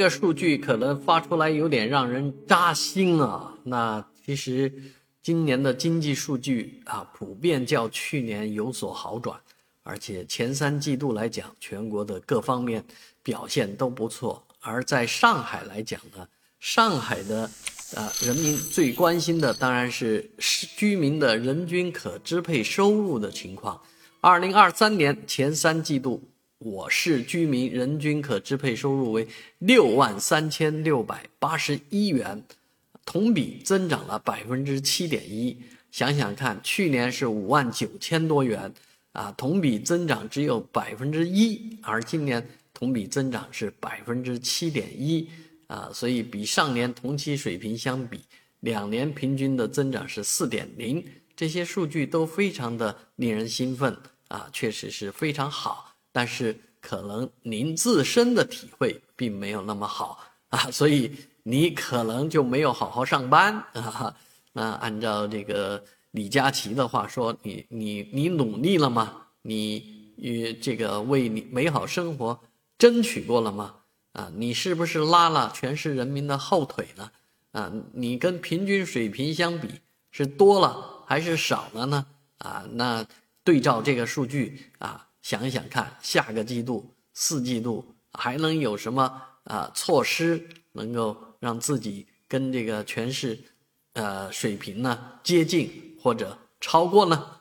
这个数据可能发出来有点让人扎心啊。那其实今年的经济数据啊，普遍较去年有所好转，而且前三季度来讲，全国的各方面表现都不错。而在上海来讲呢，上海的呃人民最关心的当然是居民的人均可支配收入的情况。二零二三年前三季度。我市居民人均可支配收入为六万三千六百八十一元，同比增长了百分之七点一。想想看，去年是五万九千多元，啊，同比增长只有百分之一，而今年同比增长是百分之七点一，啊，所以比上年同期水平相比，两年平均的增长是四点零。这些数据都非常的令人兴奋，啊，确实是非常好。但是可能您自身的体会并没有那么好啊，所以你可能就没有好好上班啊。那按照这个李佳琦的话说，你你你努力了吗？你与这个为你美好生活争取过了吗？啊，你是不是拉了全市人民的后腿呢？啊，你跟平均水平相比是多了还是少了呢？啊，那对照这个数据啊。想一想看，下个季度、四季度还能有什么啊措施能够让自己跟这个全市，呃水平呢接近或者超过呢？